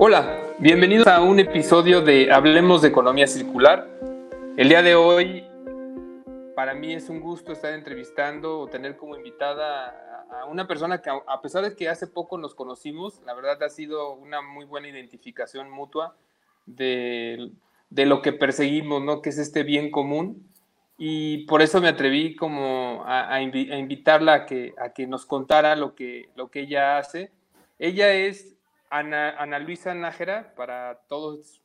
Hola, bienvenidos a un episodio de Hablemos de Economía Circular. El día de hoy, para mí es un gusto estar entrevistando o tener como invitada a una persona que a pesar de que hace poco nos conocimos, la verdad ha sido una muy buena identificación mutua de, lo que perseguimos, ¿no? Que es este bien común. Y por eso me atreví como a, invitarla a que, a que nos contara lo que, lo que ella hace. Ella es Ana, Luisa Nájera, para todos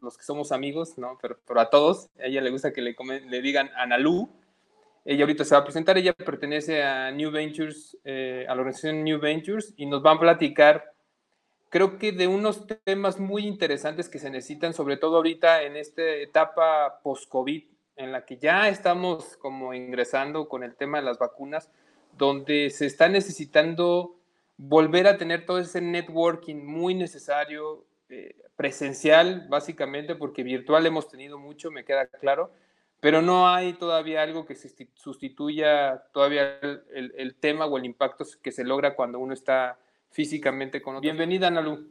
los que somos amigos, ¿no? Pero, a todos, a ella le gusta que le, le digan Ana. Ella ahorita se va a presentar, ella pertenece a New Ventures, eh, a la organización New Ventures, y nos van a platicar, creo que de unos temas muy interesantes que se necesitan, sobre todo ahorita en esta etapa post-COVID, en la que ya estamos como ingresando con el tema de las vacunas, donde se está necesitando volver a tener todo ese networking muy necesario, eh, presencial básicamente, porque virtual hemos tenido mucho, me queda claro, pero no hay todavía algo que sustituya todavía el, tema o el impacto que se logra cuando uno está físicamente con otro. Bienvenida, Analu.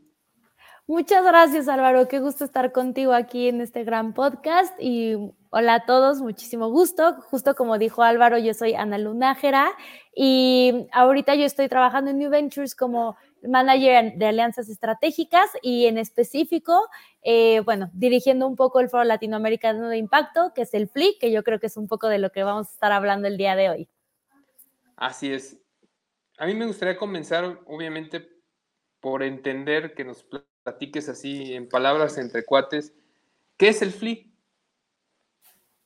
Muchas gracias, Álvaro. Qué gusto estar contigo aquí en este gran podcast. Y hola a todos, muchísimo gusto. Justo como dijo Álvaro, yo soy Ana Lunájera y ahorita yo estoy trabajando en New Ventures como manager de alianzas estratégicas y en específico, eh, bueno, dirigiendo un poco el Foro Latinoamericano de Impacto, que es el FLIC, que yo creo que es un poco de lo que vamos a estar hablando el día de hoy. Así es. A mí me gustaría comenzar, obviamente, por entender que nos platiques así en palabras entre cuates, ¿qué es el FLI?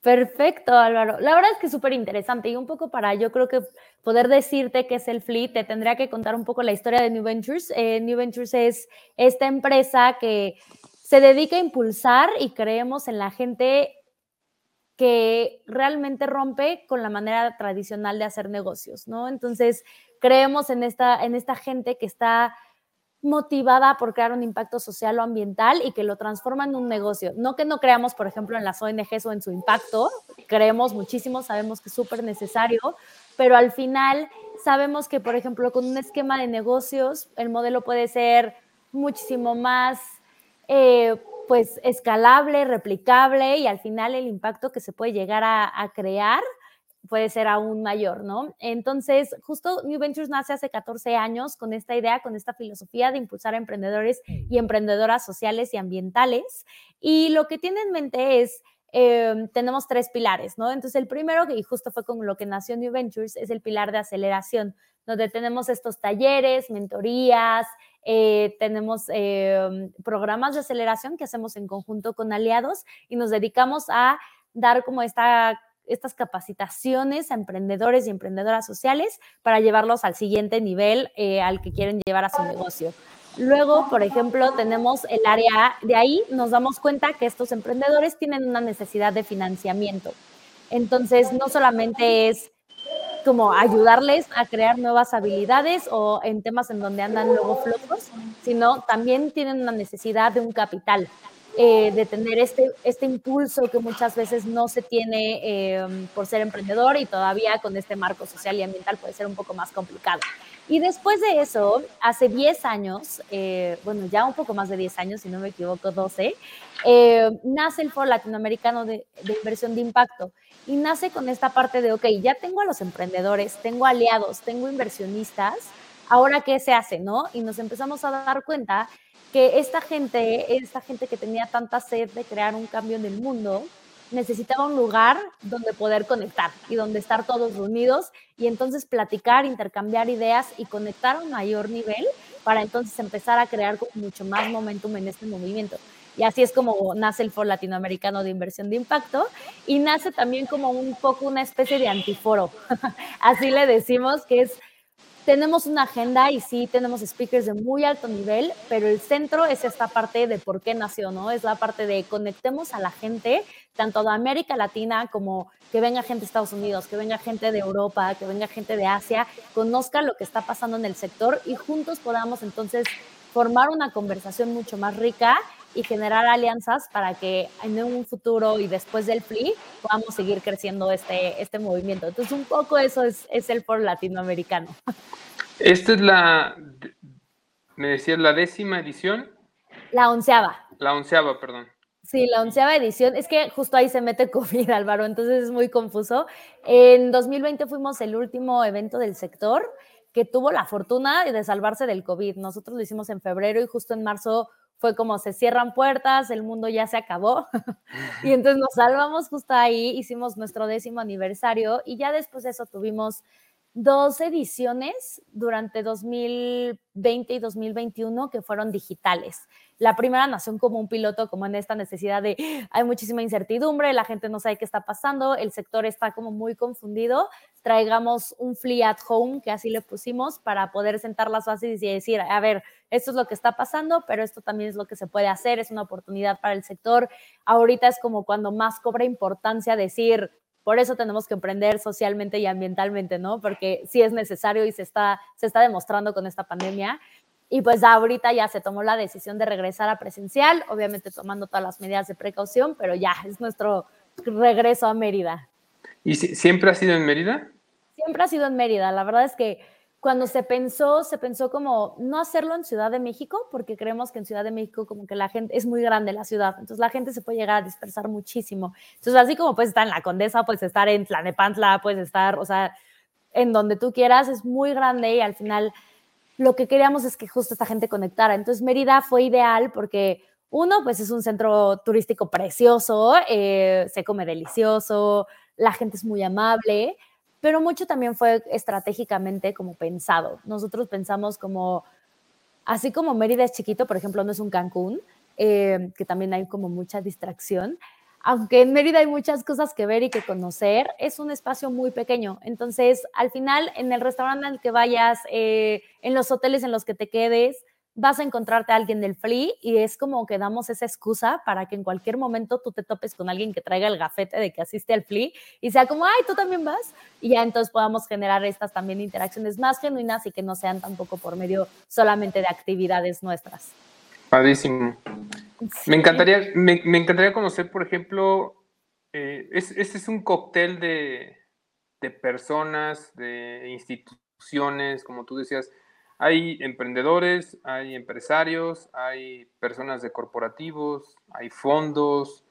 Perfecto, Álvaro. La verdad es que es súper interesante y un poco para yo creo que poder decirte qué es el FLI, te tendría que contar un poco la historia de New Ventures. Eh, New Ventures es esta empresa que se dedica a impulsar y creemos en la gente que realmente rompe con la manera tradicional de hacer negocios, ¿no? Entonces, creemos en esta, en esta gente que está motivada por crear un impacto social o ambiental y que lo transforma en un negocio. No que no creamos, por ejemplo, en las ONGs o en su impacto, creemos muchísimo, sabemos que es súper necesario, pero al final sabemos que, por ejemplo, con un esquema de negocios, el modelo puede ser muchísimo más, eh, pues, escalable, replicable y al final el impacto que se puede llegar a crear puede ser aún mayor, ¿no? Entonces, justo New Ventures nace hace 14 años con esta idea, con esta filosofía de impulsar a emprendedores y emprendedoras sociales y ambientales. Y lo que tiene en mente es, em, tenemos tres pilares, ¿no? Entonces, el primero, y justo fue con lo que nació New Ventures, es el pilar de aceleración, donde tenemos estos talleres, mentorías, eh, tenemos em, programas de aceleración que hacemos en conjunto con aliados y nos dedicamos a dar como esta estas capacitaciones a emprendedores y emprendedoras sociales para llevarlos al siguiente nivel eh, al que quieren llevar a su negocio. Luego, por ejemplo, tenemos el área de ahí, nos damos cuenta que estos emprendedores tienen una necesidad de financiamiento. Entonces, no solamente es como ayudarles a crear nuevas habilidades o en temas en donde andan luego flojos, sino también tienen una necesidad de un capital. Eh, de tener este, este impulso que muchas veces no se tiene eh, por ser emprendedor y todavía con este marco social y ambiental puede ser un poco más complicado. Y después de eso, hace 10 años, eh, bueno, ya un poco más de 10 años, si no me equivoco, 12, nace el Foro Latinoamericano de, de Inversión de Impacto y nace con esta parte de, ok, ya tengo a los emprendedores, tengo aliados, tengo inversionistas, ahora qué se hace, ¿no? Y nos empezamos a dar cuenta que esta gente, esta gente que tenía tanta sed de crear un cambio en el mundo, necesitaba un lugar donde poder conectar y donde estar todos reunidos y entonces platicar, intercambiar ideas y conectar a un mayor nivel para entonces empezar a crear mucho más momentum en este movimiento. Y así es como nace el Foro Latinoamericano de Inversión de Impacto y nace también como un poco una especie de antiforo. así le decimos que es tenemos una agenda y sí tenemos speakers de muy alto nivel, pero el centro es esta parte de por qué nació, ¿no? Es la parte de conectemos a la gente, tanto de América Latina como que venga gente de Estados Unidos, que venga gente de Europa, que venga gente de Asia, conozca lo que está pasando en el sector y juntos podamos entonces formar una conversación mucho más rica y generar alianzas para que en un futuro y después del PLI podamos seguir creciendo este, este movimiento. Entonces, un poco eso es, es el por latinoamericano. Esta es la, me decías, la décima edición. La onceava. La onceava, perdón. Sí, la onceava edición. Es que justo ahí se mete COVID, Álvaro, entonces es muy confuso. En 2020 fuimos el último evento del sector que tuvo la fortuna de salvarse del COVID. Nosotros lo hicimos en febrero y justo en marzo fue como se cierran puertas, el mundo ya se acabó. y entonces nos salvamos justo ahí, hicimos nuestro décimo aniversario y ya después de eso tuvimos dos ediciones durante 2020 y 2021 que fueron digitales. La primera nació como un piloto, como en esta necesidad de hay muchísima incertidumbre, la gente no sabe qué está pasando, el sector está como muy confundido. Traigamos un flea at home, que así le pusimos, para poder sentar las bases y decir, a ver, esto es lo que está pasando, pero esto también es lo que se puede hacer, es una oportunidad para el sector. Ahorita es como cuando más cobra importancia decir, por eso tenemos que emprender socialmente y ambientalmente, ¿no? Porque sí es necesario y se está, se está demostrando con esta pandemia. Y pues ahorita ya se tomó la decisión de regresar a presencial, obviamente tomando todas las medidas de precaución, pero ya es nuestro regreso a Mérida. ¿Y siempre ha sido en Mérida? Siempre ha sido en Mérida. La verdad es que cuando se pensó, se pensó como no hacerlo en Ciudad de México, porque creemos que en Ciudad de México como que la gente es muy grande la ciudad, entonces la gente se puede llegar a dispersar muchísimo. Entonces así como puedes estar en la Condesa, puedes estar en Tlanepantla, puedes estar, o sea, en donde tú quieras, es muy grande y al final lo que queríamos es que justo esta gente conectara. Entonces Mérida fue ideal porque uno, pues es un centro turístico precioso, eh, se come delicioso, la gente es muy amable pero mucho también fue estratégicamente como pensado. Nosotros pensamos como, así como Mérida es chiquito, por ejemplo, no es un Cancún, eh, que también hay como mucha distracción, aunque en Mérida hay muchas cosas que ver y que conocer, es un espacio muy pequeño. Entonces, al final, en el restaurante al que vayas, eh, en los hoteles en los que te quedes, vas a encontrarte a alguien del Flea y es como que damos esa excusa para que en cualquier momento tú te topes con alguien que traiga el gafete de que asiste al Flea y sea como, ay, tú también vas y ya entonces podamos generar estas también interacciones más genuinas y que no sean tampoco por medio solamente de actividades nuestras. Padrísimo. Me, encantaría, me, encantaría conocer, por ejemplo, eh, este es un cóctel de, de personas, de instituciones, como tú decías, hay emprendedores, hay empresarios, hay personas de corporativos, hay fondos,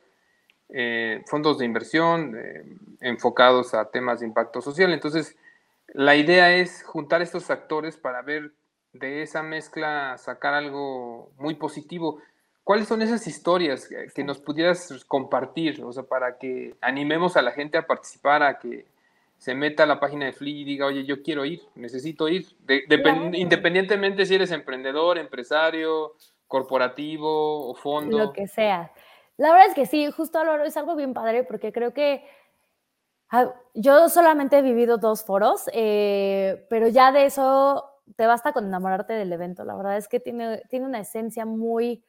eh, fondos de inversión eh, enfocados a temas de impacto social. Entonces, la idea es juntar estos actores para ver de esa mezcla sacar algo muy positivo. ¿Cuáles son esas historias que nos pudieras compartir? O sea, para que animemos a la gente a participar, a que se meta a la página de Flea y diga, oye, yo quiero ir, necesito ir, independientemente si eres emprendedor, empresario, corporativo o fondo. Lo que sea. La verdad es que sí, justo ahora es algo bien padre porque creo que yo solamente he vivido dos foros, eh, pero ya de eso te basta con enamorarte del evento. La verdad es que tiene, tiene una esencia muy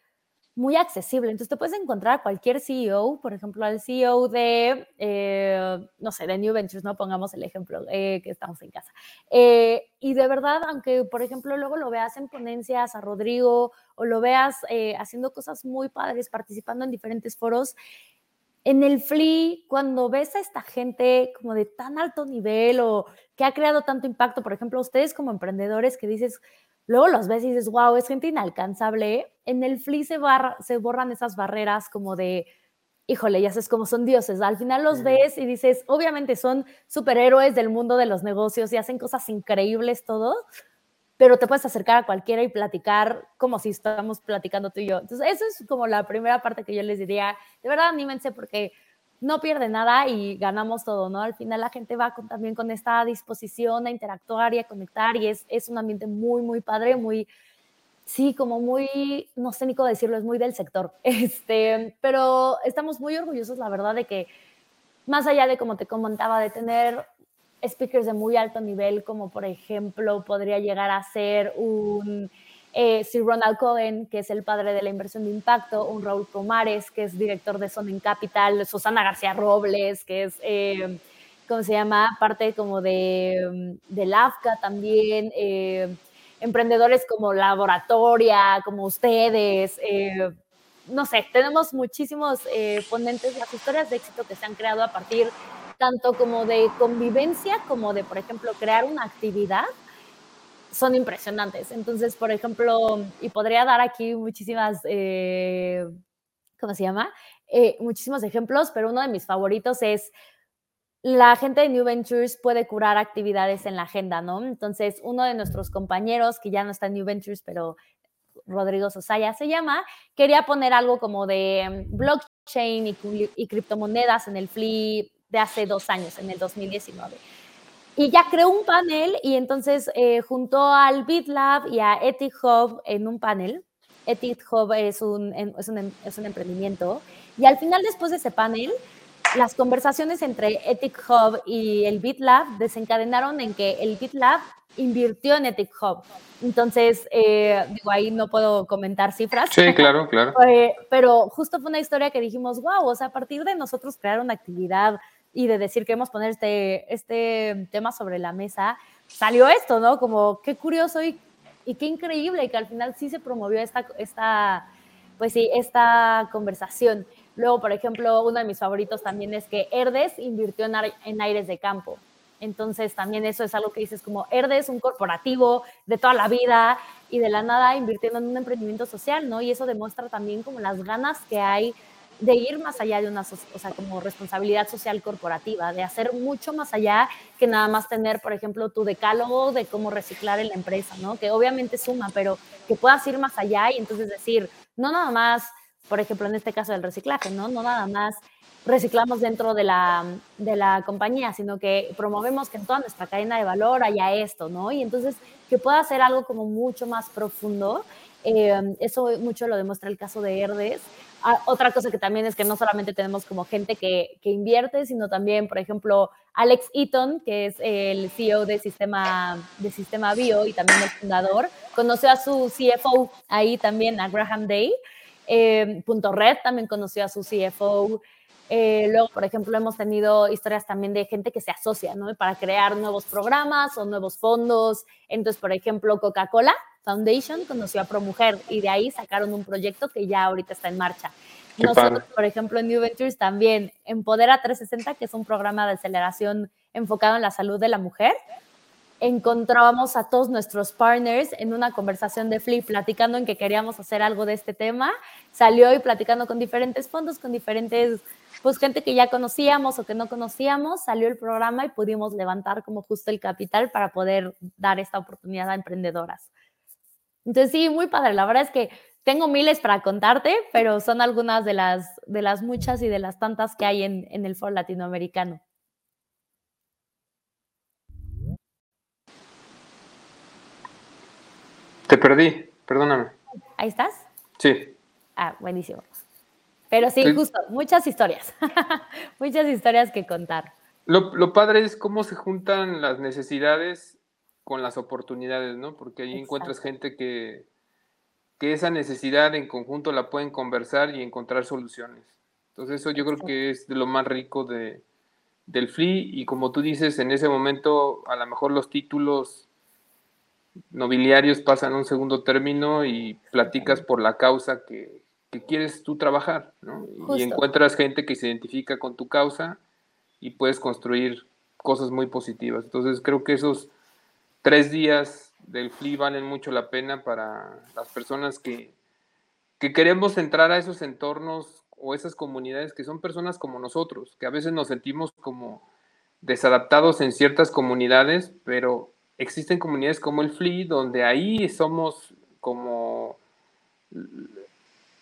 muy accesible. Entonces te puedes encontrar a cualquier CEO, por ejemplo, al CEO de, eh, no sé, de New Ventures, no pongamos el ejemplo, eh, que estamos en casa. Eh, y de verdad, aunque, por ejemplo, luego lo veas en ponencias a Rodrigo o lo veas haciendo cosas muy padres, participando en diferentes foros, en el Flea, cuando ves a esta gente como de tan alto nivel o que ha creado tanto impacto, por ejemplo, ustedes como emprendedores que dices, luego los ves y dices, wow, es gente inalcanzable. En el Flea se, se borran esas barreras como de, híjole, ya sabes cómo son dioses. Al final los ves y dices, obviamente son superhéroes del mundo de los negocios y hacen cosas increíbles todo, pero te puedes acercar a cualquiera y platicar como si estamos platicando tú y yo. Entonces, eso es como la primera parte que yo les diría, de verdad anímense porque no pierde nada y ganamos todo, ¿no? Al final la gente va también con esta disposición a interactuar y a conectar y es, es un ambiente muy, muy padre, muy, sí, como muy, no sé ni cómo decirlo, es muy del sector. Este, pero estamos muy orgullosos, la verdad, de que más allá de, como te comentaba, de tener speakers de muy alto nivel, como por ejemplo podría llegar a ser un eh, Sir Ronald Cohen, que es el padre de la inversión de impacto, un Raúl Comares, que es director de Sonnen Capital, Susana García Robles, que es, eh, ¿cómo se llama? Parte como de, de LAFCA también, eh, emprendedores como Laboratoria, como ustedes, eh, no sé, tenemos muchísimos ponentes, las historias de éxito que se han creado a partir tanto como de convivencia, como de, por ejemplo, crear una actividad son impresionantes. Entonces, por ejemplo, y podría dar aquí muchísimas, eh, ¿cómo se llama? Eh, muchísimos ejemplos, pero uno de mis favoritos es la gente de New Ventures puede curar actividades en la agenda, ¿no? Entonces, uno de nuestros compañeros, que ya no está en New Ventures, pero Rodrigo Sosaya se llama, quería poner algo como de mm, blockchain y, y criptomonedas en el FLI de hace dos años, en el 2019. Y ya creó un panel y entonces eh, juntó al BitLab y a Ethic Hub en un panel. Ethic Hub es un, es un, es un emprendimiento. Y al final, después de ese panel, las conversaciones entre Ethic Hub y el BitLab desencadenaron en que el BitLab invirtió en Ethic Hub. Entonces, eh, digo, ahí no puedo comentar cifras. Sí, claro, claro. Eh, pero justo fue una historia que dijimos, wow, o sea, a partir de nosotros crear una actividad y de decir que hemos poner este, este tema sobre la mesa, salió esto, ¿no? Como qué curioso y, y qué increíble que al final sí se promovió esta, esta, pues sí, esta conversación. Luego, por ejemplo, uno de mis favoritos también es que Herdes invirtió en, en aires de campo. Entonces, también eso es algo que dices como Herdes, un corporativo de toda la vida y de la nada invirtiendo en un emprendimiento social, ¿no? Y eso demuestra también como las ganas que hay de ir más allá de una, o sea, como responsabilidad social corporativa, de hacer mucho más allá que nada más tener, por ejemplo, tu decálogo de cómo reciclar en la empresa, ¿no? Que obviamente suma, pero que puedas ir más allá y entonces decir, no nada más, por ejemplo, en este caso del reciclaje, ¿no? No nada más reciclamos dentro de la, de la compañía, sino que promovemos que en toda nuestra cadena de valor haya esto, ¿no? Y entonces que pueda ser algo como mucho más profundo. Eh, eso mucho lo demuestra el caso de Herdes, Ah, otra cosa que también es que no solamente tenemos como gente que, que, invierte, sino también, por ejemplo, Alex Eaton, que es el CEO de Sistema, de Sistema Bio y también el fundador, conoció a su CFO ahí también, a Graham Day. Eh, Punto Red también conoció a su CFO. Eh, luego, por ejemplo, hemos tenido historias también de gente que se asocia, ¿no? Para crear nuevos programas o nuevos fondos. Entonces, por ejemplo, Coca-Cola Foundation conoció a ProMujer y de ahí sacaron un proyecto que ya ahorita está en marcha. Nosotros, por ejemplo, en New Ventures también, Empodera 360, que es un programa de aceleración enfocado en la salud de la mujer, encontrábamos a todos nuestros partners en una conversación de Flip, platicando en que queríamos hacer algo de este tema. Salió y platicando con diferentes fondos, con diferentes, pues gente que ya conocíamos o que no conocíamos, salió el programa y pudimos levantar como justo el capital para poder dar esta oportunidad a emprendedoras. Entonces, sí, muy padre. La verdad es que tengo miles para contarte, pero son algunas de las, de las muchas y de las tantas que hay en, en el foro latinoamericano. Te perdí, perdóname. ¿Ahí estás? Sí. Ah, buenísimo. Pero sí, justo, muchas historias, muchas historias que contar. Lo, lo, padre es cómo se juntan las necesidades con las oportunidades, ¿no? Porque ahí encuentras gente que, que esa necesidad en conjunto la pueden conversar y encontrar soluciones. Entonces eso yo creo que es de lo más rico de, del FLI y como tú dices, en ese momento a lo mejor los títulos nobiliarios pasan a un segundo término y platicas por la causa que, quieres tú trabajar, ¿no? Y encuentras gente que se identifica con tu causa y puedes construir cosas muy positivas. Entonces creo que esos tres días del FLI valen mucho la pena para las personas que, que queremos entrar a esos entornos o esas comunidades que son personas como nosotros, que a veces nos sentimos como desadaptados en ciertas comunidades, pero existen comunidades como el FLI, donde ahí somos como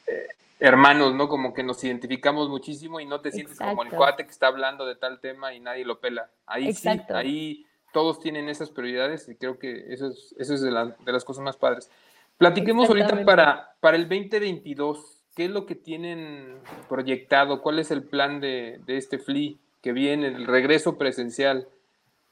eh, hermanos, ¿no? Como que nos identificamos muchísimo y no te sientes como el cuate que está hablando de tal tema y nadie lo pela. Ahí sí, ahí todos tienen esas prioridades y creo que eso es, eso es de, las cosas más padres. Platiquemos ahorita para, para el 2022. ¿Qué es lo que tienen proyectado? ¿Cuál es el plan de, de este FLI que viene, el regreso presencial?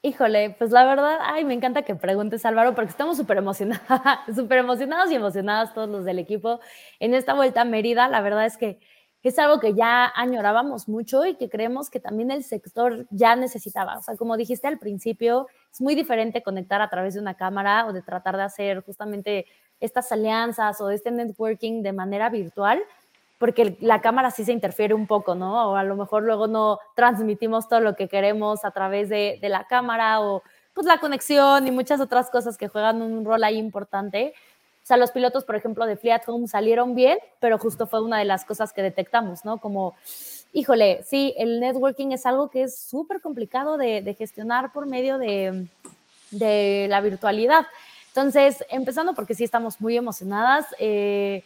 Híjole, pues la verdad, ay, me encanta que preguntes Álvaro, porque estamos súper emocionados, súper emocionados y emocionadas todos los del equipo en esta vuelta a Mérida. La verdad es que es algo que ya añorábamos mucho y que creemos que también el sector ya necesitaba. O sea, como dijiste al principio, es muy diferente conectar a través de una cámara o de tratar de hacer justamente estas alianzas o este networking de manera virtual, porque la cámara sí se interfiere un poco, ¿no? O a lo mejor luego no transmitimos todo lo que queremos a través de, de la cámara o pues la conexión y muchas otras cosas que juegan un rol ahí importante. O sea, los pilotos, por ejemplo, de Free at Home salieron bien, pero justo fue una de las cosas que detectamos, ¿no? Como, híjole, sí, el networking es algo que es súper complicado de, de, gestionar por medio de, de, la virtualidad. Entonces, empezando porque sí estamos muy emocionadas. Eh,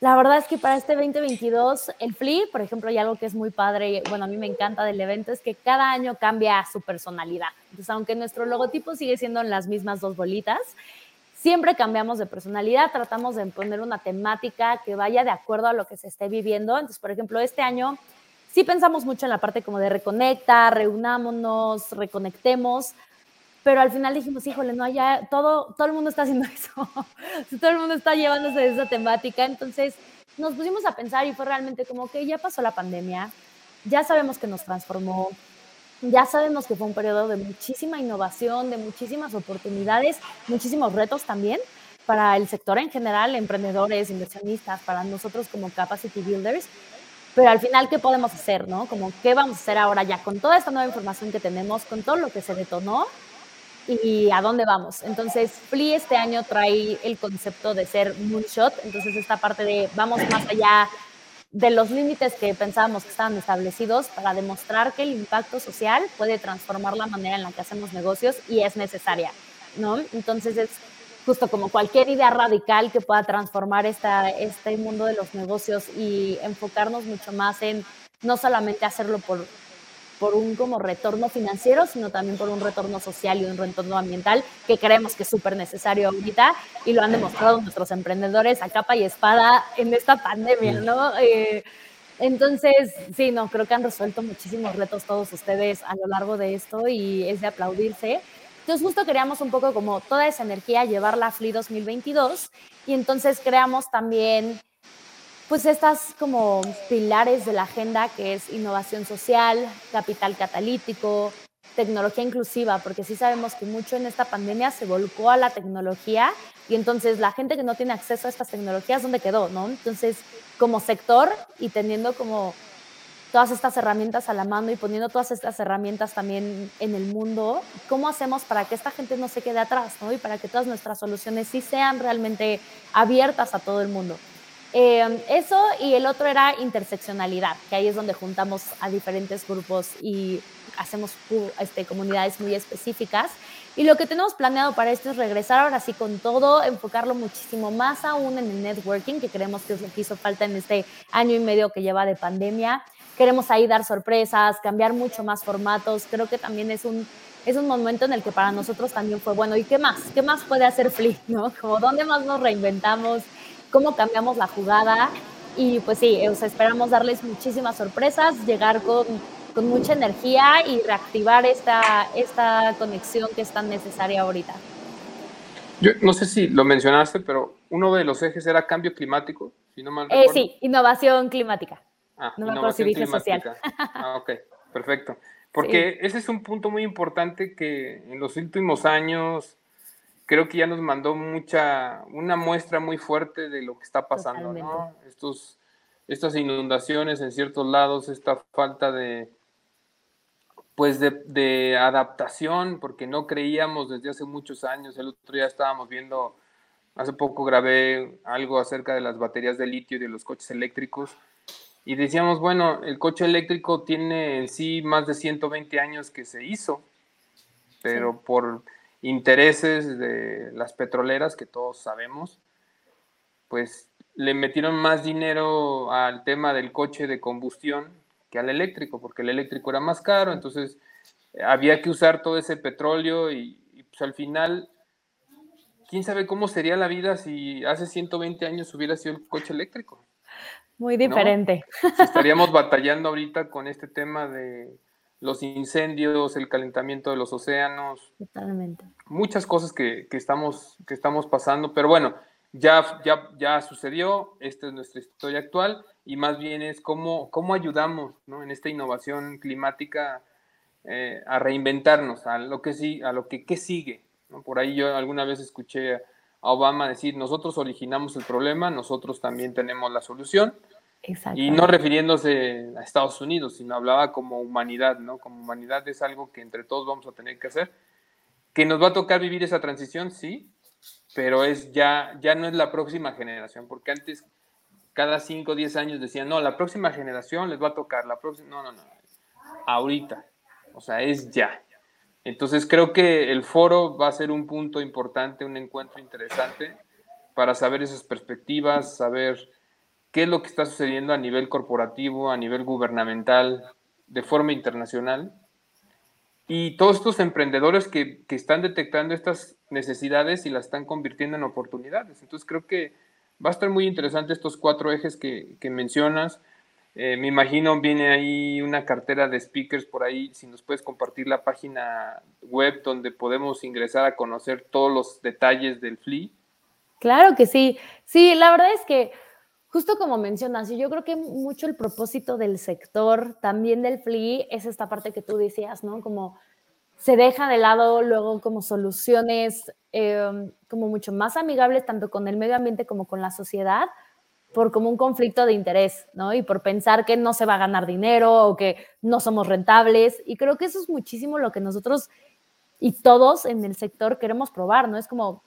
la verdad es que para este 2022, el FLI, por ejemplo, hay algo que es muy padre, bueno, a mí me encanta del evento, es que cada año cambia su personalidad. Entonces, aunque nuestro logotipo sigue siendo en las mismas dos bolitas, siempre cambiamos de personalidad, tratamos de poner una temática que vaya de acuerdo a lo que se esté viviendo. Entonces, por ejemplo, este año sí pensamos mucho en la parte como de reconecta, reunámonos, reconectemos, pero al final dijimos, híjole, no, ya todo, todo el mundo está haciendo eso, todo el mundo está llevándose esa temática, entonces nos pusimos a pensar y fue realmente como que ya pasó la pandemia, ya sabemos que nos transformó, ya sabemos que fue un periodo de muchísima innovación, de muchísimas oportunidades, muchísimos retos también para el sector en general, emprendedores, inversionistas, para nosotros como capacity builders, pero al final, ¿qué podemos hacer, no? Como, ¿qué vamos a hacer ahora ya con toda esta nueva información que tenemos, con todo lo que se detonó? y a dónde vamos. Entonces, Flea este año trae el concepto de ser moonshot, entonces esta parte de vamos más allá de los límites que pensábamos que estaban establecidos para demostrar que el impacto social puede transformar la manera en la que hacemos negocios y es necesaria, ¿no? Entonces es justo como cualquier idea radical que pueda transformar esta, este mundo de los negocios y enfocarnos mucho más en no solamente hacerlo por por un como retorno financiero, sino también por un retorno social y un retorno ambiental que creemos que es súper necesario ahorita y lo han demostrado nuestros emprendedores a capa y espada en esta pandemia, ¿no? Eh, entonces, sí, no, creo que han resuelto muchísimos retos todos ustedes a lo largo de esto y es de aplaudirse. Entonces, justo queríamos un poco como toda esa energía llevarla a FLI 2022 y entonces creamos también pues estas como pilares de la agenda que es innovación social, capital catalítico, tecnología inclusiva, porque sí sabemos que mucho en esta pandemia se volcó a la tecnología y entonces la gente que no tiene acceso a estas tecnologías, ¿dónde quedó? ¿no? Entonces, como sector y teniendo como todas estas herramientas a la mano y poniendo todas estas herramientas también en el mundo, ¿cómo hacemos para que esta gente no se quede atrás ¿no? y para que todas nuestras soluciones sí sean realmente abiertas a todo el mundo? Eh, eso y el otro era interseccionalidad, que ahí es donde juntamos a diferentes grupos y hacemos este, comunidades muy específicas. Y lo que tenemos planeado para esto es regresar ahora sí con todo, enfocarlo muchísimo más aún en el networking, que creemos que es hizo falta en este año y medio que lleva de pandemia. Queremos ahí dar sorpresas, cambiar mucho más formatos. Creo que también es un, es un momento en el que para nosotros también fue bueno. ¿Y qué más? ¿Qué más puede hacer Flip? ¿no? Dónde más nos reinventamos, cómo cambiamos la jugada. Y pues sí, esperamos darles muchísimas sorpresas, llegar con, con, mucha energía y reactivar esta, esta conexión que es tan necesaria ahorita. Yo no sé si lo mencionaste, pero uno de los ejes era cambio climático, si no mal eh, sí, innovación climática. Ah, no innovación climática. Ah, ok, perfecto. Porque ese es un punto muy importante que en los últimos años creo que ya nos mandó mucha, una muestra muy fuerte de lo que está pasando, ¿no? Estos, estas inundaciones en ciertos lados, esta falta de, pues de, de, adaptación, porque no creíamos desde hace muchos años, el otro día estábamos viendo, hace poco grabé algo acerca de las baterías de litio y de los coches eléctricos, y decíamos, bueno, el coche eléctrico tiene en sí más de 120 años que se hizo, pero por intereses de las petroleras, que todos sabemos, pues le metieron más dinero al tema del coche de combustión que al eléctrico, porque el eléctrico era más caro, entonces había que usar todo ese petróleo y, pues al final, quién sabe cómo sería la vida si hace 120 años hubiera sido el coche eléctrico. Muy diferente. estaríamos batallando ahorita con este tema de los incendios, el calentamiento de los océanos. Totalmente. Muchas cosas que, estamos, que estamos pasando, pero bueno, ya, ya, ya sucedió, esta es nuestra historia actual y más bien es cómo, cómo ayudamos en esta innovación climática eh, a reinventarnos, a lo que, sí, a lo que ¿qué sigue. Por ahí yo alguna vez escuché a Obama decir, nosotros originamos el problema, nosotros también tenemos la solución y no refiriéndose a Estados Unidos, sino hablaba como humanidad, ¿no? Como humanidad es algo que entre todos vamos a tener que hacer. que nos va a tocar vivir esa transición, sí, pero es ya, ya no es la próxima generación, porque antes cada 5 o 10 años decían, no, la próxima generación les va a tocar, la próxima, no, no, no, ahorita, o sea, es ya. Entonces creo que el foro va a ser un punto importante, un encuentro interesante para saber esas perspectivas, saber qué es lo que está sucediendo a nivel corporativo, a nivel gubernamental, de forma internacional. Y todos estos emprendedores que, están detectando estas necesidades y las están convirtiendo en oportunidades. Entonces creo que va a estar muy interesante estos cuatro ejes que, mencionas. Eh, me imagino viene ahí una cartera de speakers por ahí, si nos puedes compartir la página web donde podemos ingresar a conocer todos los detalles del FLI. Claro que sí. Sí, la verdad es que justo como mencionas, yo creo que mucho el propósito del sector, también del FLI, es esta parte que tú decías, ¿no? Como se deja de lado luego como soluciones em, como mucho más amigables tanto con el medio ambiente como con la sociedad por como un conflicto de interés, ¿no? Y por pensar que no se va a ganar dinero o que no somos rentables. Y creo que eso es muchísimo lo que nosotros y todos en el sector queremos probar, ¿no? Es como,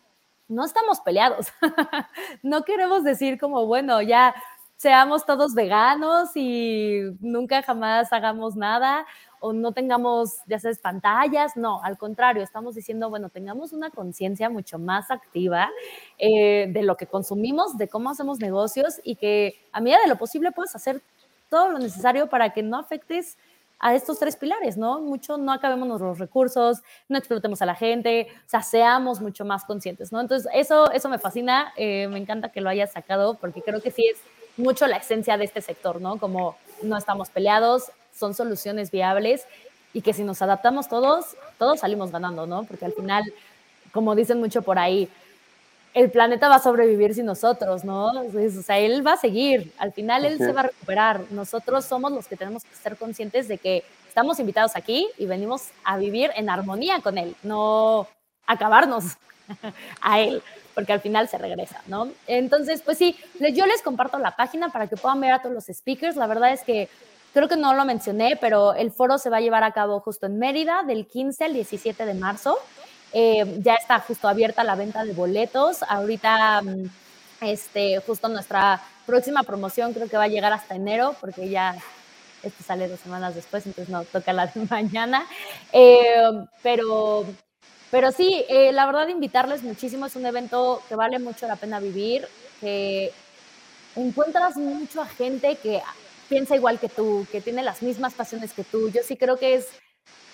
no estamos peleados. no queremos decir como, bueno, ya seamos todos veganos y nunca jamás hagamos nada o no tengamos, ya sabes, pantallas. No, al contrario, estamos diciendo, bueno, tengamos una conciencia mucho más activa eh, de lo que consumimos, de cómo hacemos negocios y que a medida de lo posible puedas hacer todo lo necesario para que no afectes a estos tres pilares, ¿no? Mucho no acabemos los recursos, no explotemos a la gente, o sea, seamos mucho más conscientes, ¿no? Entonces, eso, eso me fascina, eh, me encanta que lo hayas sacado, porque creo que sí es mucho la esencia de este sector, ¿no? Como no estamos peleados, son soluciones viables y que si nos adaptamos todos, todos salimos ganando, ¿no? Porque al final, como dicen mucho por ahí, el planeta va a sobrevivir sin nosotros, ¿no? O sea, él va a seguir, al final él se va a recuperar. Nosotros somos los que tenemos que ser conscientes de que estamos invitados aquí y venimos a vivir en armonía con él, no acabarnos a él, porque al final se regresa, ¿no? Entonces, pues sí, yo les comparto la página para que puedan ver a todos los speakers. La verdad es que creo que no lo mencioné, pero el foro se va a llevar a cabo justo en Mérida del 15 al 17 de marzo. Eh, ya está justo abierta la venta de boletos. Ahorita, mm, este, justo nuestra próxima promoción creo que va a llegar hasta enero, porque ya este sale dos semanas después, entonces no toca la de mañana. Eh, pero, pero sí, eh, la verdad, invitarles muchísimo. Es un evento que vale mucho la pena vivir, que encuentras mucho a gente que piensa igual que tú, que tiene las mismas pasiones que tú. Yo sí creo que es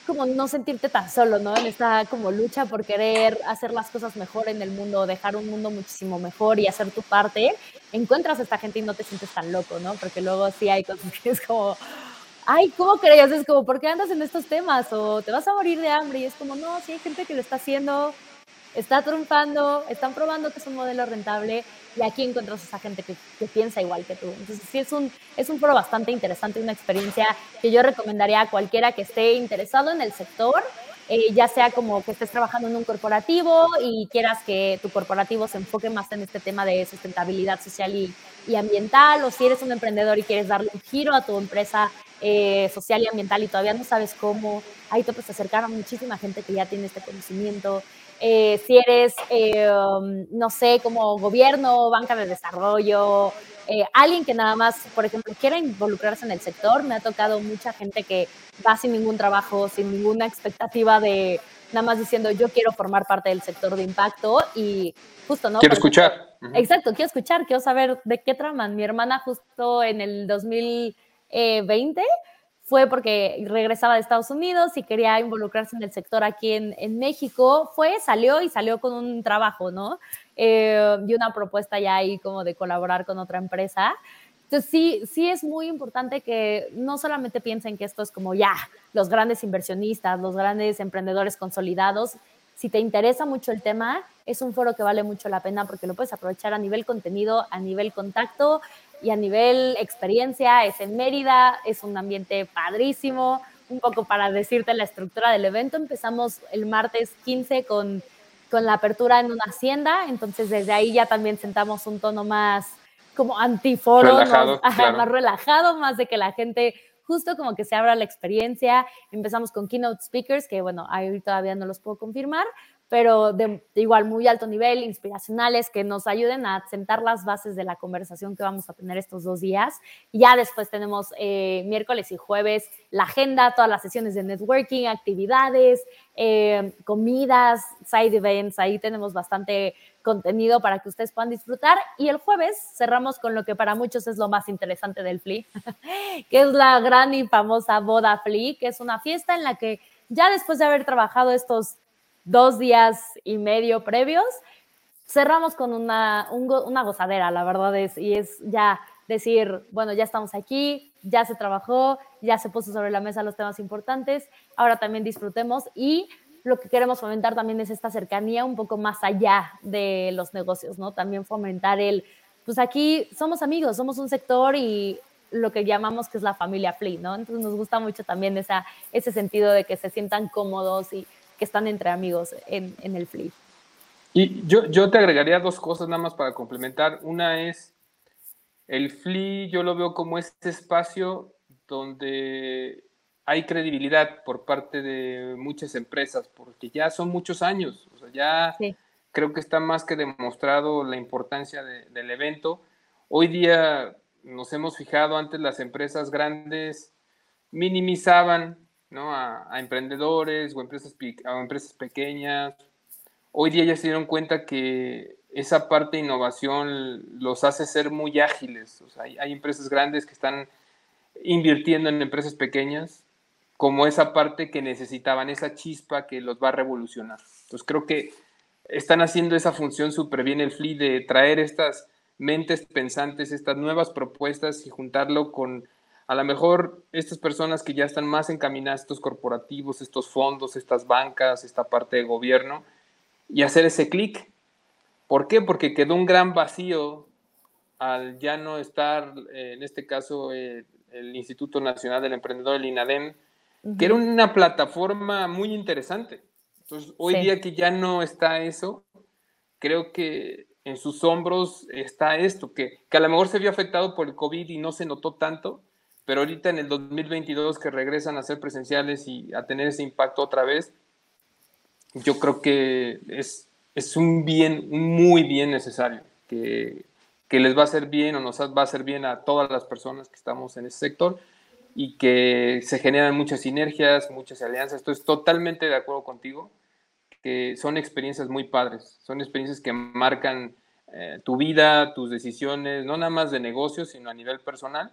como no sentirte tan solo, ¿no? En esta como lucha por querer hacer las cosas mejor en el mundo, dejar un mundo muchísimo mejor y hacer tu parte, encuentras a esta gente y no te sientes tan loco, ¿no? Porque luego sí hay cosas que es como, ay, ¿cómo crees? Es como, ¿por qué andas en estos temas? O te vas a morir de hambre y es como, no, sí hay gente que lo está haciendo, está triunfando, están probando que es un modelo rentable y aquí encuentras a esa gente que, piensa igual que tú. Entonces sí es un, es un foro bastante interesante, una experiencia que yo recomendaría a cualquiera que esté interesado en el sector, eh, ya sea como que estés trabajando en un corporativo y quieras que tu corporativo se enfoque más en este tema de sustentabilidad social y, y ambiental, o si eres un emprendedor y quieres darle un giro a tu empresa eh, social y ambiental y todavía no sabes cómo, ahí te puedes acercar a muchísima gente que ya tiene este conocimiento. Eh, si eres, eh, um, no sé, como gobierno, banca de desarrollo, eh, alguien que nada más, por ejemplo, quiera involucrarse en el sector. Me ha tocado mucha gente que va sin ningún trabajo, sin ninguna expectativa de nada más diciendo yo quiero formar parte del sector de impacto y justo, ¿no? Quiero escuchar. Exacto, quiero escuchar, quiero saber de qué traman. Mi hermana justo en el 2020 fue porque regresaba de Estados Unidos y quería involucrarse en el sector aquí en, México. Fue, salió y salió con un trabajo, ¿no? Eh, y una propuesta ya ahí como de colaborar con otra empresa. Entonces sí, sí es muy importante que no solamente piensen que esto es como ya los grandes inversionistas, los grandes emprendedores consolidados. Si te interesa mucho el tema, es un foro que vale mucho la pena porque lo puedes aprovechar a nivel contenido, a nivel contacto y a nivel experiencia es en Mérida, es un ambiente padrísimo. Un poco para decirte la estructura del evento, empezamos el martes 15 con, con la apertura en una hacienda, entonces desde ahí ya también sentamos un tono más como antiforo, relajado, más relajado, más de que la gente justo como que se abra la experiencia. Empezamos con keynote speakers, que bueno, ahí todavía no los puedo confirmar, pero de, igual muy alto nivel, inspiracionales, que nos ayuden a sentar las bases de la conversación que vamos a tener estos dos días. ya después tenemos eh, miércoles y jueves la agenda, todas las sesiones de networking, actividades, eh, comidas, side events, ahí tenemos bastante contenido para que ustedes puedan disfrutar. Y el jueves cerramos con lo que para muchos es lo más interesante del FLI, que es la gran y famosa boda FLI, que es una fiesta en la que ya después de haber trabajado estos dos días y medio previos, cerramos con una, una gozadera, la verdad es, y es ya decir, bueno, ya estamos aquí, ya se trabajó, ya se puso sobre la mesa los temas importantes, ahora también disfrutemos y lo que queremos fomentar también es esta cercanía un poco más allá de los negocios, ¿no? También fomentar el, pues aquí somos amigos, somos un sector y lo que llamamos que es la familia Flea, ¿no? Entonces nos gusta mucho también esa, ese sentido de que se sientan cómodos y que están entre amigos en, en el flip. Y yo, yo te agregaría dos cosas nada más para complementar. Una es, el FLI yo lo veo como este espacio donde hay credibilidad por parte de muchas empresas, porque ya son muchos años, o sea, ya creo que está más que demostrado la importancia del evento. Hoy día nos hemos fijado, antes las empresas grandes minimizaban a, emprendedores o empresas, empresas pequeñas. Hoy día ya se dieron cuenta que esa parte de innovación los hace ser muy ágiles. hay, empresas grandes que están invirtiendo en empresas pequeñas como esa parte que necesitaban, esa chispa que los va a revolucionar. Entonces creo que están haciendo esa función súper bien el FLI de traer estas mentes pensantes, estas nuevas propuestas y juntarlo con a lo mejor estas personas que ya están más encaminadas, estos corporativos, estos fondos, estas bancas, esta parte de gobierno, y hacer ese clic. ¿Por qué? Porque quedó un gran vacío al ya no estar, eh, en este caso, eh, el Instituto Nacional del Emprendedor, el INADEM, que era una plataforma muy interesante. Entonces, hoy día que ya no está eso, creo que en sus hombros está esto, que, que a lo mejor se vio afectado por el COVID y no se notó tanto, pero ahorita en el 2022 que regresan a ser presenciales y a tener ese impacto otra vez, yo creo que es, es un bien, muy bien necesario, que, que les va a hacer bien o nos va a hacer bien a todas las personas que estamos en ese sector y que se generan muchas sinergias, muchas alianzas. Estoy totalmente de acuerdo contigo, que son experiencias muy padres, son experiencias que marcan eh, tu vida, tus decisiones, no nada más de negocios, sino a nivel personal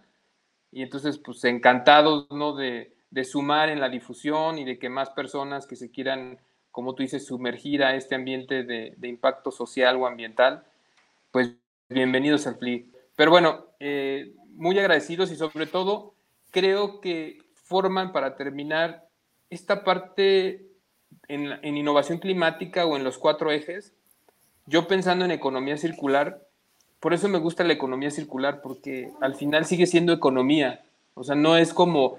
y entonces pues encantados ¿no? de, sumar en la difusión y de que más personas que se quieran, como tú dices, sumergir a este ambiente de, impacto social o ambiental, pues bienvenidos al FLI. Pero bueno, eh, muy agradecidos y sobre todo creo que forman para terminar esta parte en, en innovación climática o en los cuatro ejes, yo pensando en economía circular, por eso me gusta la economía circular, porque al final sigue siendo economía. O sea, no es como,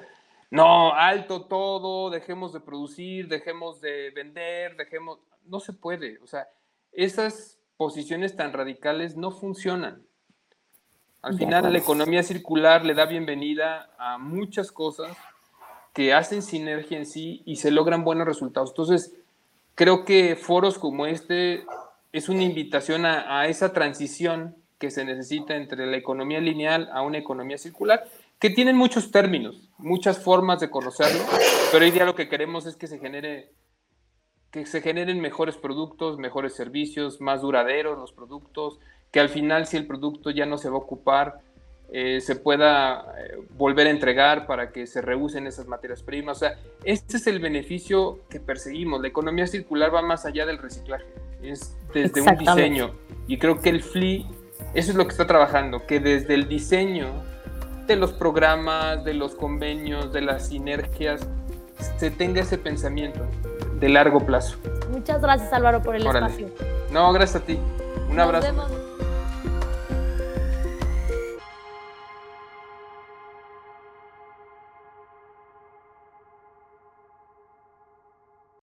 no, alto todo, dejemos de producir, dejemos de vender, dejemos... No se puede. O sea, esas posiciones tan radicales no funcionan. Al final la economía circular le da bienvenida a muchas cosas que hacen sinergia en sí y se logran buenos resultados. Entonces, creo que foros como este es una invitación a, a esa transición que se necesita entre la economía lineal a una economía circular, que tienen muchos términos, muchas formas de conocerlo, pero hoy día lo que queremos es que se genere que se generen mejores productos, mejores servicios, más duraderos los productos, que al final si el producto ya no se va a ocupar, eh, se pueda eh, volver a entregar para que se reusen esas materias primas. O sea, este es el beneficio que perseguimos. La economía circular va más allá del reciclaje, es desde un diseño. Y creo que el FLI eso es lo que está trabajando, que desde el diseño de los programas, de los convenios, de las sinergias, se tenga ese pensamiento de largo plazo. Muchas gracias Álvaro por el espacio. No, gracias a ti. Un Nos abrazo. Vemos.